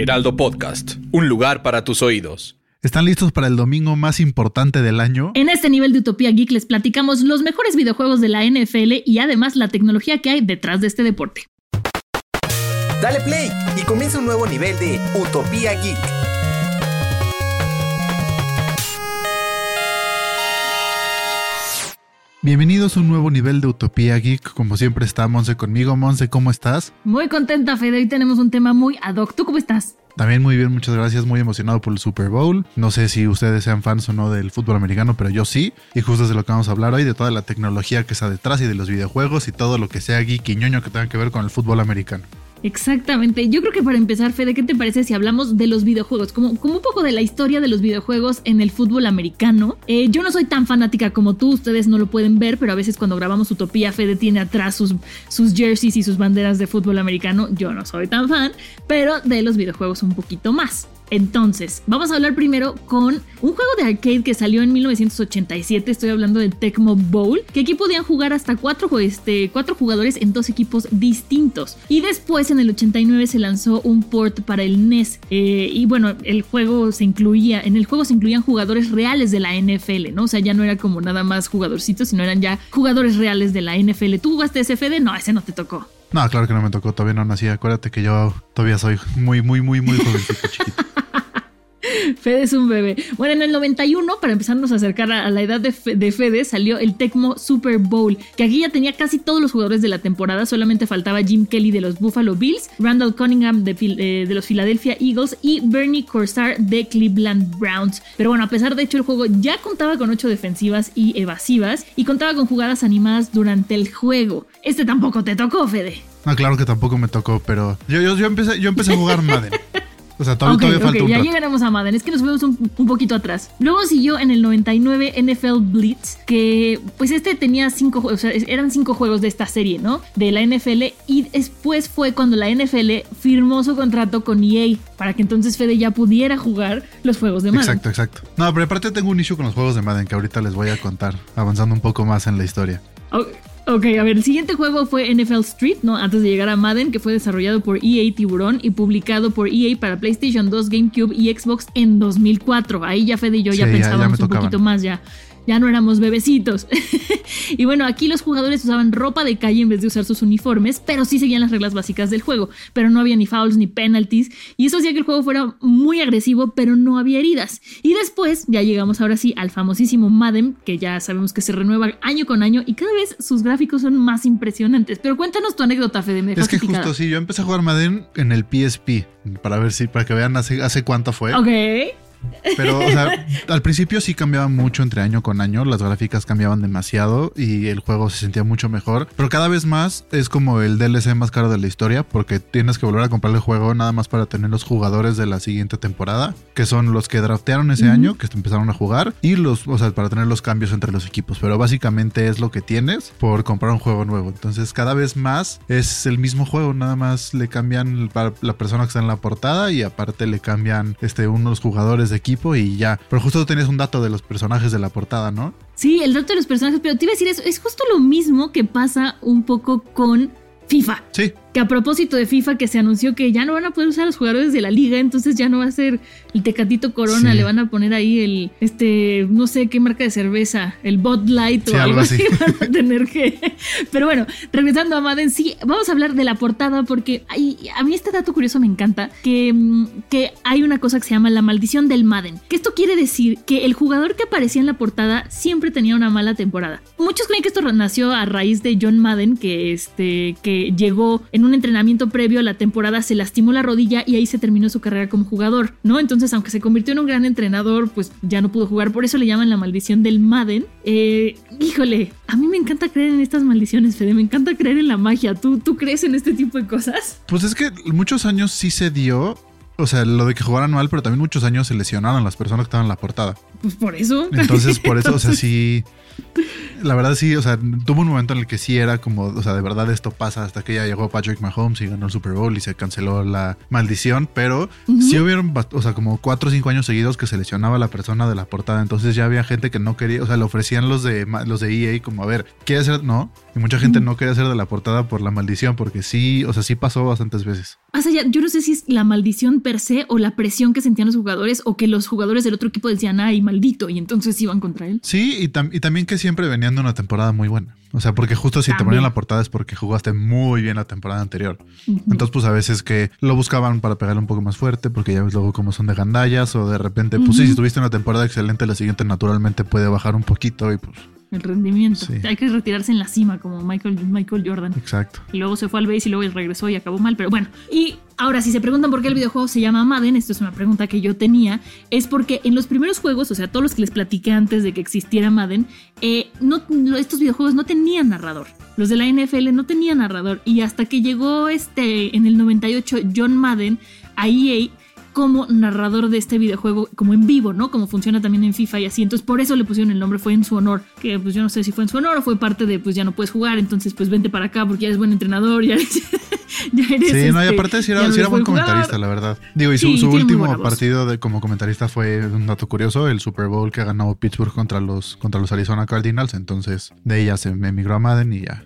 Heraldo Podcast, un lugar para tus oídos. ¿Están listos para el domingo más importante del año? En este nivel de Utopía Geek les platicamos los mejores videojuegos de la NFL y además la tecnología que hay detrás de este deporte. Dale play y comienza un nuevo nivel de Utopía Geek. Bienvenidos a un nuevo nivel de Utopía Geek. Como siempre está Monse conmigo. Monse, ¿cómo estás? Muy contenta, Fede. Hoy tenemos un tema muy ad hoc. ¿Tú cómo estás? También muy bien, muchas gracias. Muy emocionado por el Super Bowl. No sé si ustedes sean fans o no del fútbol americano, pero yo sí. Y justo es de lo que vamos a hablar hoy, de toda la tecnología que está detrás y de los videojuegos y todo lo que sea geek y ñoño que tenga que ver con el fútbol americano. Exactamente. Yo creo que para empezar, Fede, ¿qué te parece si hablamos de los videojuegos? Como, como un poco de la historia de los videojuegos en el fútbol americano. Eh, yo no soy tan fanática como tú, ustedes no lo pueden ver, pero a veces cuando grabamos Utopía, Fede tiene atrás sus, sus jerseys y sus banderas de fútbol americano. Yo no soy tan fan, pero de los videojuegos un poquito más. Entonces, vamos a hablar primero con un juego de arcade que salió en 1987. Estoy hablando del Tecmo Bowl, que aquí podían jugar hasta cuatro, este, cuatro jugadores en dos equipos distintos. Y después, en el 89, se lanzó un port para el NES. Eh, y bueno, el juego se incluía, en el juego se incluían jugadores reales de la NFL, ¿no? O sea, ya no era como nada más jugadorcitos, sino eran ya jugadores reales de la NFL. ¿Tú jugaste SFD? No, ese no te tocó. No, claro que no me tocó, todavía no nací. Acuérdate que yo todavía soy muy, muy, muy, muy jovencito, chiquito. Fede es un bebé. Bueno, en el 91, para empezarnos a acercar a la edad de, Fede, salió el Tecmo Super Bowl, que aquí ya tenía casi todos los jugadores de la temporada, solamente faltaba Jim Kelly de los Buffalo Bills, Randall Cunningham de, eh, de los Philadelphia Eagles y Bernie Corsar de Cleveland Browns. Pero bueno, a pesar de hecho el juego ya contaba con 8 defensivas y evasivas y contaba con jugadas animadas durante el juego. Este tampoco te tocó, Fede. No, claro que tampoco me tocó, pero yo, yo, yo empecé, yo empecé a jugar Madden. O sea, todavía, okay, falta Ya llegaremos a Madden. Es que nos fuimos un, poquito atrás. Luego siguió en el 99 NFL Blitz, que pues este tenía cinco, o sea, eran cinco juegos de esta serie, ¿no? De la NFL. Y después fue cuando la NFL firmó su contrato con EA para que entonces Fede ya pudiera jugar los juegos de Madden. Exacto, exacto. No, pero aparte tengo un issue con los juegos de Madden que ahorita les voy a contar, avanzando un poco más en la historia. Ok, a ver, el siguiente juego fue NFL Street, ¿no? Antes de llegar a Madden, que fue desarrollado por EA Tiburón y publicado por EA para PlayStation 2, GameCube y Xbox en 2004. Ahí ya Fede y yo ya pensábamos un poquito más ya ya no éramos bebecitos. y bueno, aquí los jugadores usaban ropa de calle en vez de usar sus uniformes, pero sí seguían las reglas básicas del juego. Pero no había ni fouls ni penalties, y eso hacía que el juego fuera muy agresivo, pero no había heridas. Y después, ya llegamos ahora sí al famosísimo Madden, que ya sabemos que se renueva año con año y cada vez sus gráficos son más impresionantes. Pero cuéntanos tu anécdota, Fede. es que justo sí, yo empecé a jugar Madden en el PSP, para ver si, para que vean hace, hace cuánto fue. Ok. Pero, o sea, al principio sí cambiaba mucho entre año con año, las gráficas cambiaban demasiado y el juego se sentía mucho mejor. Pero cada vez más es como el DLC más caro de la historia porque tienes que volver a comprar el juego nada más para tener los jugadores de la siguiente temporada, que son los que draftearon ese año, que empezaron a jugar, y los, o sea, para tener los cambios entre los equipos. Pero básicamente es lo que tienes por comprar un juego nuevo. Entonces, cada vez más es el mismo juego, nada más le cambian la persona que está en la portada y aparte le cambian este, unos jugadores de equipo y ya. Pero justo tú tenías un dato de los personajes de la portada, ¿no? Sí, el dato de los personajes, pero te iba a decir eso, es justo lo mismo que pasa un poco con FIFA. Sí que a propósito de FIFA que se anunció que ya no van a poder usar a los jugadores de la liga, entonces ya no va a ser el Tecatito Corona, le van a poner ahí el, este, no sé qué marca de cerveza, el Bot Light o algo, así. van a tener que... Pero bueno, regresando a Madden, sí, vamos a hablar de la portada porque hay, a mí este dato curioso me encanta, que, que hay una cosa que se llama la maldición del Madden, que esto quiere decir que el jugador que aparecía en la portada siempre tenía una mala temporada. Muchos creen que esto nació a raíz de John Madden, que, este, que llegó en en un entrenamiento previo a la temporada se lastimó la rodilla y ahí se terminó su carrera como jugador, ¿no? Entonces, aunque se convirtió en un gran entrenador, pues ya no pudo jugar. Por eso le llaman la maldición del Madden. Eh, híjole, a mí me encanta creer en estas maldiciones, Fede. Me encanta creer en la magia. ¿Tú, ¿Tú crees en este tipo de cosas? Pues es que muchos años sí se dio. O sea, lo de que jugaran mal, pero también muchos años se lesionaron las personas que estaban en la portada. Pues por eso. Entonces, por eso, o sea, sí. La verdad sí, o sea, tuvo un momento en el que sí era como, o sea, de verdad esto pasa hasta que ya llegó Patrick Mahomes y ganó el Super Bowl y se canceló la maldición, pero sí hubieron, o sea, como cuatro o cinco años seguidos que se lesionaba la persona de la portada, entonces ya había gente que no quería, o sea, le ofrecían los de los de EA como, a ver, ¿quieres ser? No, y mucha gente no quería ser de la portada por la maldición, porque sí, o sea, sí pasó bastantes veces. O sea, ya- yo no sé si es la maldición per se o la presión que sentían los jugadores o que los jugadores del otro equipo decían, ay, maldito, y entonces iban contra él. Sí, y, tam- y también que siempre venían de una temporada muy buena. O sea, porque justo si te ponían la portada es porque jugaste muy bien la temporada anterior. Entonces, pues a veces que lo buscaban para pegarle un poco más fuerte, porque ya ves luego cómo son de gandallas, o de repente, pues sí, si tuviste una temporada excelente, la siguiente naturalmente puede bajar un poquito y pues, El rendimiento. Sí. Hay que retirarse en la cima, como Michael, Michael Jordan. exacto. Y luego se fue al base y luego regresó y acabó mal. Pero bueno, y ahora si se preguntan por qué el videojuego se llama Madden, esto es una pregunta que yo tenía, es porque en los primeros juegos, o sea, todos los que les platiqué antes de que existiera Madden, eh, estos videojuegos no tenían narrador. Los de la NFL no tenían narrador. Y hasta que llegó este, en el 98, John Madden a EA como narrador de este videojuego, como en vivo, ¿no? Como funciona también en FIFA y así. Entonces, por eso le pusieron el nombre, fue en su honor. Que pues yo no sé si fue en su honor o fue parte de, pues ya no puedes jugar, entonces pues vente para acá porque ya eres buen entrenador, ya eres. ya eres Sí, no, y este, aparte ya era, buen comentarista, la verdad. Digo, y su, Sí, último partido de, como comentarista fue un dato curioso, el Super Bowl que ganó Pittsburgh contra los, contra los Arizona Cardinals. Entonces, de ella se emigró a Madden y ya.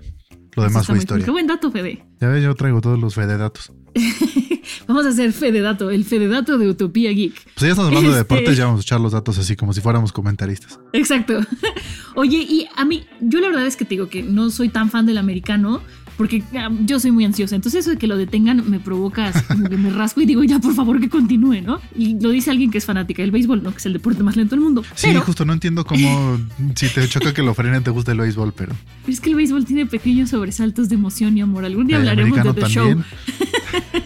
Lo demás fue historia. Qué buen dato, Fede. Ya ves, yo traigo todos los Fede datos. Vamos a hacer Fede Dato, el Fede Dato de Utopía Geek. Pues ya estamos hablando de Este- deportes, ya vamos a echar los datos así como si fuéramos comentaristas. Exacto. Oye, y a mí, yo la verdad es que te digo que no soy tan fan del americano. Porque ah, yo soy muy ansiosa. Entonces, eso de que lo detengan me provoca así como que me rasco y digo, ya por favor que continúe, ¿no? Y lo dice alguien que es fanática del béisbol, ¿no? Que es el deporte más lento del mundo. Sí, Pero justo no entiendo cómo, si te choca que lo frenen, te gusta el béisbol, pero es que el béisbol tiene pequeños sobresaltos de emoción y amor. Algún día el hablaremos de The Show.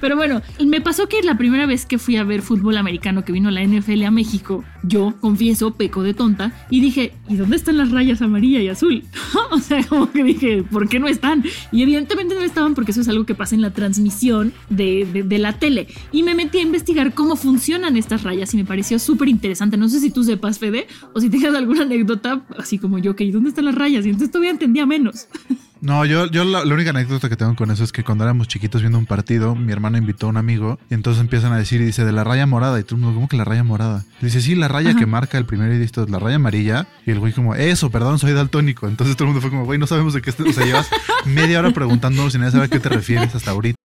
Pero bueno, me pasó que la primera vez que fui a ver fútbol americano que vino la NFL a México, yo, confieso, peco de tonta, y dije, ¿y dónde están las rayas amarilla y azul? o sea, como que dije, ¿por qué no están? Y evidentemente no estaban porque eso es algo que pasa en la transmisión de, de- de la tele. Y me metí a investigar cómo funcionan estas rayas y me pareció súper interesante. No sé si tú sepas, Fede, o si tengas alguna anécdota, así como yo, que ¿y dónde están las rayas? Y entonces todavía entendía menos. No, yo, yo la, la única anécdota que tengo con eso es que cuando éramos chiquitos viendo un partido, mi hermano invitó a un amigo y entonces empiezan a decir y dice de la raya morada y tú ¿cómo que la raya morada? Y dice, sí, la raya Ajá. que marca el primero y esto es la raya amarilla y el güey como, eso, perdón, soy daltónico. Entonces todo el mundo fue como, güey, no sabemos de qué, o sea, llevas media hora preguntándonos sin saber a qué te refieres hasta ahorita.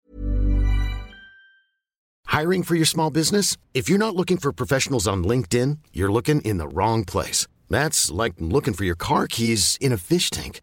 Hiring for your small business? If you're not looking for professionals on LinkedIn, you're looking in the wrong place. That's like looking for your car keys in a fish tank.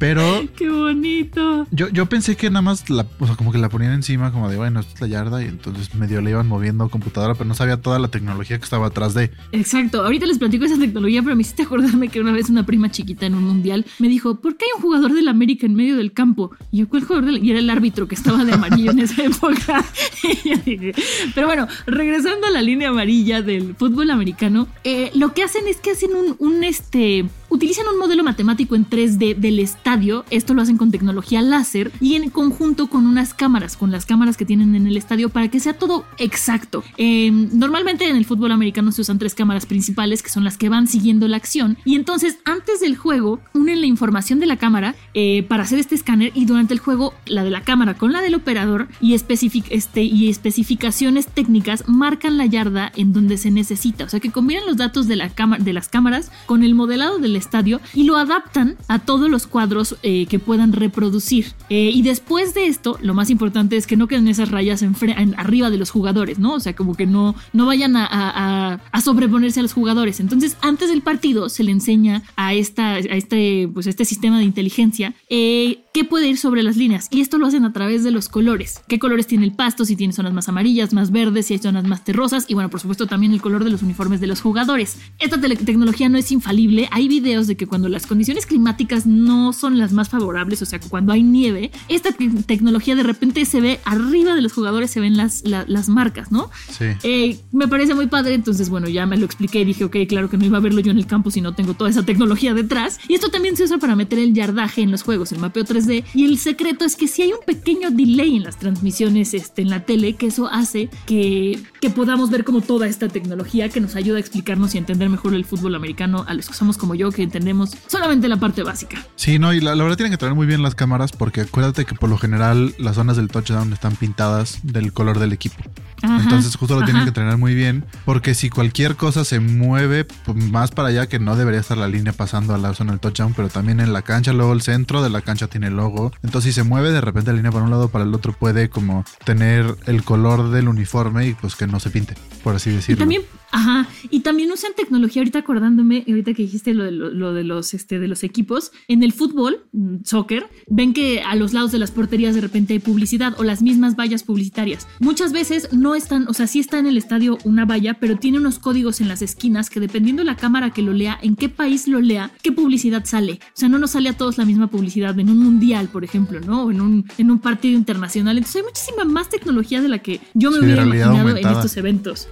Pero ¡Qué bonito! yo, yo pensé que nada más la, o sea, como que la ponían encima como de, bueno, esta es la yarda y entonces medio le iban moviendo computadora, pero no sabía toda la tecnología que estaba atrás de. Exacto, ahorita les platico esa tecnología, pero me hiciste acordarme que una vez una prima chiquita en un mundial me dijo, ¿por qué hay un jugador del América en medio del campo? Y yo, ¿cuál jugador del...? Y era el árbitro que estaba de amarillo en esa época. Pero bueno, regresando a la línea amarilla del fútbol americano, eh, lo que hacen es que hacen un, un, este, utilizan un modelo matemático en 3D del estadio, esto lo hacen con tecnología láser y en conjunto con unas cámaras, con las cámaras que tienen en el estadio para que sea todo exacto. Em, normalmente en el fútbol americano se usan tres cámaras principales que son las que van siguiendo la acción y entonces antes del juego unen la información de la cámara eh, para hacer este escáner y durante el juego la de la cámara con la del operador y, este, especificaciones técnicas marcan la yarda en donde se necesita. O sea que combinan los datos de, de las cámaras con el modelado del estadio y lo adaptan a todos los cuadros eh, que puedan reproducir. Eh, y después de esto, lo más importante es que no queden esas rayas arriba de los jugadores, ¿no? O sea, como que no, no vayan a, sobreponerse a los jugadores. Entonces, antes del partido se le enseña a, esta, a este, pues, este sistema de inteligencia eh, qué puede ir sobre las líneas. Y esto lo hacen a través de los colores. ¿Qué colores tiene el pasto? Si tiene zonas más amarillas, más verdes, si hay zonas más terrosas. Y bueno, por supuesto, también el color de los uniformes de los jugadores. Esta tecnología no es infalible. Hay videos de que cuando las condiciones climáticas no son las más favorables, o sea, cuando hay nieve, esta tecnología de repente se ve arriba de los jugadores, se ven las, las marcas, ¿no? Sí. Eh, me parece muy padre. Entonces, bueno, ya me lo expliqué y dije, ok, claro que no iba a verlo yo en el campo si no tengo toda esa tecnología detrás. Y esto también se usa para meter el yardaje en los juegos, el mapeo 3D. Y el secreto es que si hay un pequeño delay en las transmisiones este, en la tele, que eso hace que, que podamos ver como toda esta tecnología que nos ayuda a explicarnos y entender mejor el fútbol americano a los que somos como yo, que entendemos solamente la parte básica. Sí, no, y la, verdad tienen que traer muy bien las cámaras porque acuérdate que por lo general las zonas del touchdown están pintadas del color del equipo. Entonces justo lo tienen que entrenar muy bien porque si cualquier cosa se mueve pues, más para allá que no debería estar la línea pasando a la zona del touchdown, pero también en la cancha, luego el centro de la cancha tiene el logo. Entonces si se mueve de repente la línea para un lado para el otro puede como tener el color del uniforme y pues que no se pinte, por así decirlo. también Ajá, y también usan tecnología, ahorita acordándome, ahorita que dijiste lo de, lo, de, los, este, de los equipos, en el fútbol, mm, soccer, ven que a los lados de las porterías de repente hay publicidad o las mismas vallas publicitarias. Muchas veces no están, o sea, sí está en el estadio una valla, pero tiene unos códigos en las esquinas que dependiendo de la cámara que lo lea, en qué país lo lea, qué publicidad sale. O sea, no nos sale a todos la misma publicidad en un mundial, por ejemplo, ¿no? O en un, en un partido internacional. Entonces hay muchísima más tecnología de la que yo me hubiera imaginado en estos eventos.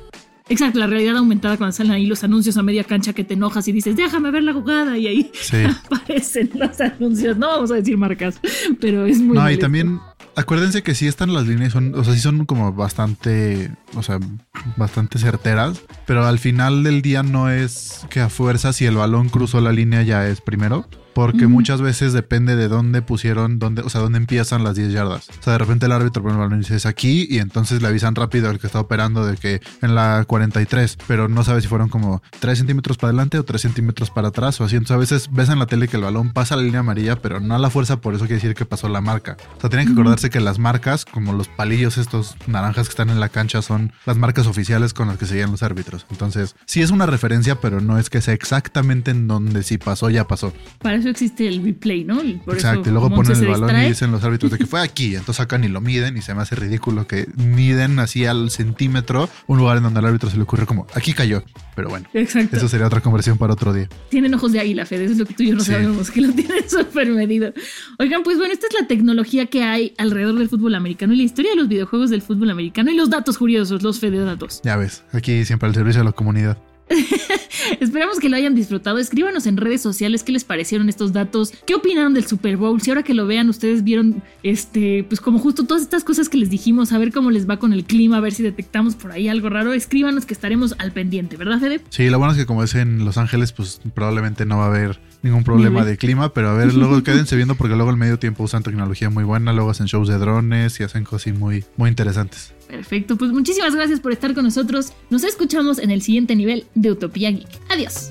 Exacto, la realidad aumentada cuando salen ahí los anuncios a media cancha que te enojas y dices, déjame ver la jugada y ahí aparecen los anuncios. No vamos a decir marcas, pero es muy... No, y también acuérdense que sí están las líneas, son, o sea, sí son como bastante, o sea, bastante certeras, pero al final del día no es que a fuerza si el balón cruzó la línea ya es primero porque muchas veces depende de dónde pusieron, dónde, o sea, dónde empiezan las 10 yardas. O sea, de repente el árbitro pone el balón y dice es aquí y entonces le avisan rápido al que está operando de que en la 43, pero no sabe si fueron como 3 centímetros para adelante o 3 centímetros para atrás o así. Entonces a veces ves en la tele que el balón pasa la línea amarilla, pero no a la fuerza, por eso quiere decir que pasó la marca. O sea, tienen que acordarse que las marcas, como los palillos estos naranjas que están en la cancha, son las marcas oficiales con las que seguían los árbitros. Entonces, sí es una referencia, pero no es que sea exactamente en donde si pasó, ya pasó. Para eso existe el replay, ¿no? Exacto, y luego ponen el balón y dicen los árbitros de que fue aquí, entonces sacan y lo miden y se me hace ridículo que miden así al centímetro un lugar en donde al árbitro se le ocurre como, aquí cayó, pero bueno. Exacto. Eso sería otra conversión para otro día. Tienen ojos de águila, Fede, eso es lo que tú y yo no sabemos, que lo tienen súper medido. Oigan, pues bueno, esta es la tecnología que hay alrededor del fútbol americano y la historia de los videojuegos del fútbol americano y los datos curiosos, los Fede datos. Ya ves, aquí siempre al servicio de la comunidad. Esperamos que lo hayan disfrutado. Escríbanos en redes sociales qué les parecieron estos datos, qué opinaron del Super Bowl. Si ahora que lo vean ustedes vieron, este, pues como justo todas estas cosas que les dijimos, a ver cómo les va con el clima, a ver si detectamos por ahí algo raro. Escríbanos que estaremos al pendiente, ¿verdad, Fede? Sí, lo bueno es que como es en Los Ángeles, pues probablemente no va a haber ningún problema de clima, pero a ver, luego quédense viendo porque luego al medio tiempo usan tecnología muy buena, luego hacen shows de drones y hacen cosas muy, muy interesantes. Perfecto, pues muchísimas gracias por estar con nosotros. Nos escuchamos en el siguiente nivel de Utopía Geek. Adiós.